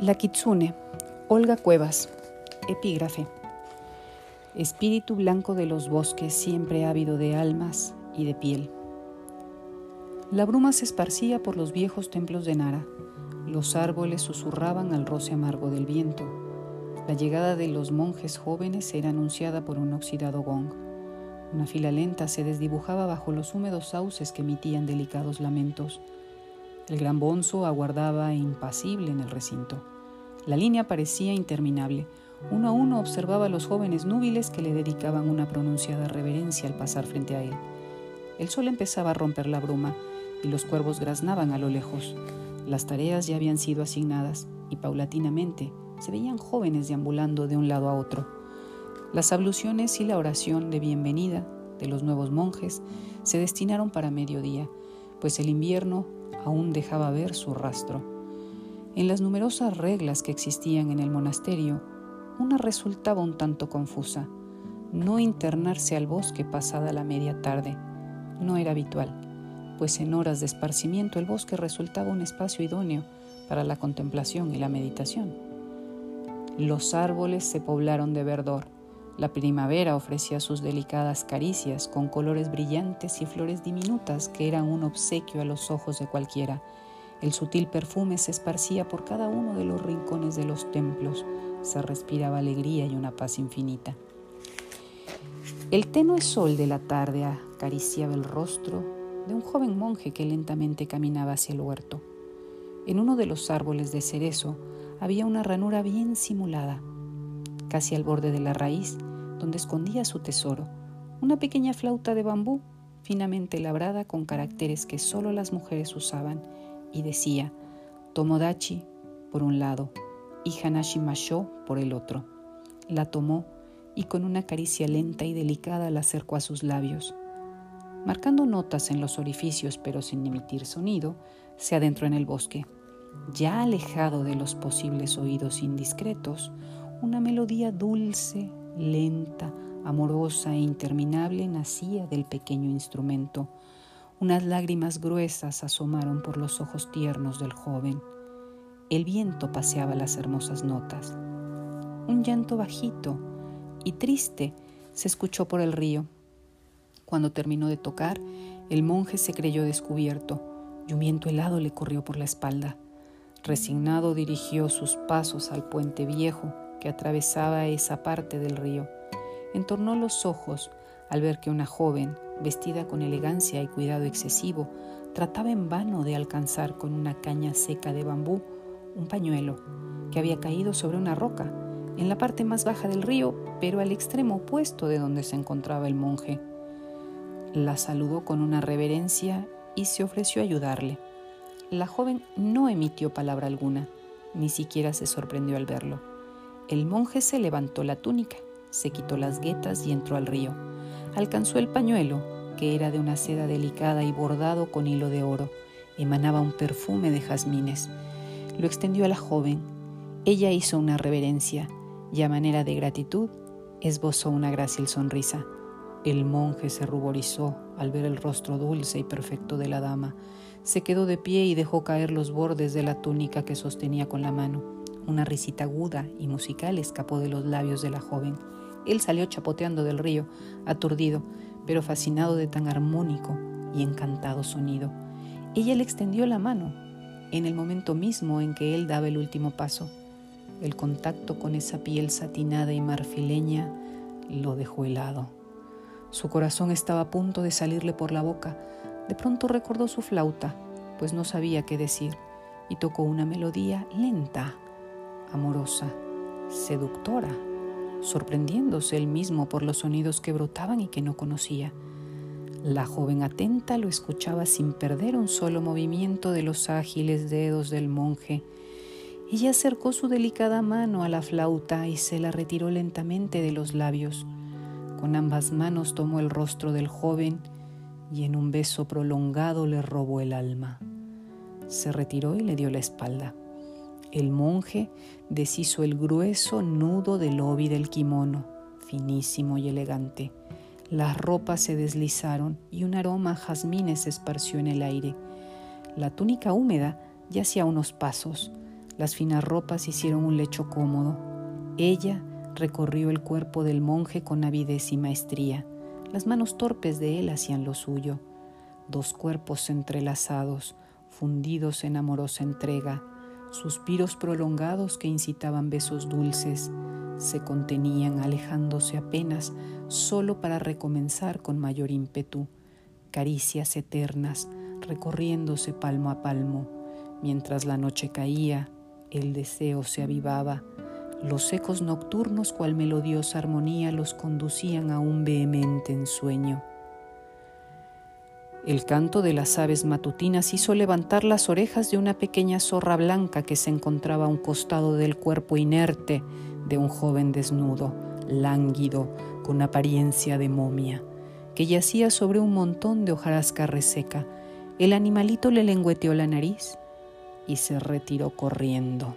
La Kitsune, Olga Cuevas, epígrafe. Espíritu blanco de los bosques, siempre ávido de almas y de piel. La bruma se esparcía por los viejos templos de Nara. Los árboles susurraban al roce amargo del viento. La llegada de los monjes jóvenes era anunciada por un oxidado gong. Una fila lenta se desdibujaba bajo los húmedos sauces que emitían delicados lamentos. El gran bonzo aguardaba impasible en el recinto. La línea parecía interminable. Uno a uno observaba a los jóvenes núbiles que le dedicaban una pronunciada reverencia al pasar frente a él. El sol empezaba a romper la bruma y los cuervos graznaban a lo lejos. Las tareas ya habían sido asignadas y paulatinamente se veían jóvenes deambulando de un lado a otro. Las abluciones y la oración de bienvenida de los nuevos monjes se destinaron para mediodía, pues el invierno aún dejaba ver su rastro. En las numerosas reglas que existían en el monasterio, una resultaba un tanto confusa. No internarse al bosque pasada la media tarde. No era habitual, pues en horas de esparcimiento el bosque resultaba un espacio idóneo para la contemplación y la meditación. Los árboles se poblaron de verdor. La primavera ofrecía sus delicadas caricias con colores brillantes y flores diminutas que eran un obsequio a los ojos de cualquiera. El sutil perfume se esparcía por cada uno de los rincones de los templos. Se respiraba alegría y una paz infinita. El tenue sol de la tarde acariciaba el rostro de un joven monje que lentamente caminaba hacia el huerto. En uno de los árboles de cerezo había una ranura bien simulada. Casi al borde de la raíz donde escondía su tesoro, una pequeña flauta de bambú finamente labrada con caracteres que solo las mujeres usaban y decía Tomodachi por un lado y Hanashi Masho por el otro. La tomó y con una caricia lenta y delicada la acercó a sus labios. Marcando notas en los orificios pero sin emitir sonido, se adentró en el bosque. Ya alejado de los posibles oídos indiscretos, una melodía dulce, lenta, amorosa e interminable nacía del pequeño instrumento. Unas lágrimas gruesas asomaron por los ojos tiernos del joven. El viento paseaba las hermosas notas. Un llanto bajito y triste se escuchó por el río. Cuando terminó de tocar, el monje se creyó descubierto y viento helado le corrió por la espalda. Resignado dirigió sus pasos al puente viejo que atravesaba esa parte del río. Entornó los ojos al ver que una joven, vestida con elegancia y cuidado excesivo, trataba en vano de alcanzar con una caña seca de bambú un pañuelo que había caído sobre una roca en la parte más baja del río, pero al extremo opuesto de donde se encontraba el monje. La saludó con una reverencia y se ofreció a ayudarle. La joven no emitió palabra alguna, ni siquiera se sorprendió al verlo. El monje se levantó la túnica, se quitó las guetas y entró al río. Alcanzó el pañuelo, que era de una seda delicada y bordado con hilo de oro. Emanaba un perfume de jazmines. Lo extendió a la joven. Ella hizo una reverencia y a manera de gratitud esbozó una grácil sonrisa. El monje se ruborizó al ver el rostro dulce y perfecto de la dama. Se quedó de pie y dejó caer los bordes de la túnica que sostenía con la mano. Una risita aguda y musical escapó de los labios de la joven. Él salió chapoteando del río, aturdido, pero fascinado de tan armónico y encantado sonido. Ella le extendió la mano en el momento mismo en que él daba el último paso. El contacto con esa piel satinada y marfileña lo dejó helado. Su corazón estaba a punto de salirle por la boca. De pronto recordó su flauta, pues no sabía qué decir, y tocó una melodía lenta, amorosa, seductora, sorprendiéndose él mismo por los sonidos que brotaban y que no conocía. La joven atenta lo escuchaba sin perder un solo movimiento de los ágiles dedos del monje. Ella acercó su delicada mano a la flauta y se la retiró lentamente de los labios. Con ambas manos tomó el rostro del joven y en un beso prolongado le robó el alma. Se retiró y le dio la espalda. El monje deshizo el grueso nudo del obi del kimono, finísimo y elegante. Las ropas se deslizaron y un aroma a jazmines se esparció en el aire. La túnica húmeda yacía a unos pasos. Las finas ropas hicieron un lecho cómodo. Ella recorrió el cuerpo del monje con avidez y maestría. Las manos torpes de él hacían lo suyo. Dos cuerpos entrelazados, fundidos en amorosa entrega, suspiros prolongados que incitaban besos dulces, se contenían alejándose apenas solo para recomenzar con mayor ímpetu, caricias eternas recorriéndose palmo a palmo, mientras la noche caía, el deseo se avivaba, los ecos nocturnos cual melodiosa armonía los conducían a un vehemente ensueño. El canto de las aves matutinas hizo levantar las orejas de una pequeña zorra blanca que se encontraba a un costado del cuerpo inerte de un joven desnudo, lánguido, con apariencia de momia, que yacía sobre un montón de hojarasca reseca. El animalito le lengüeteó la nariz y se retiró corriendo.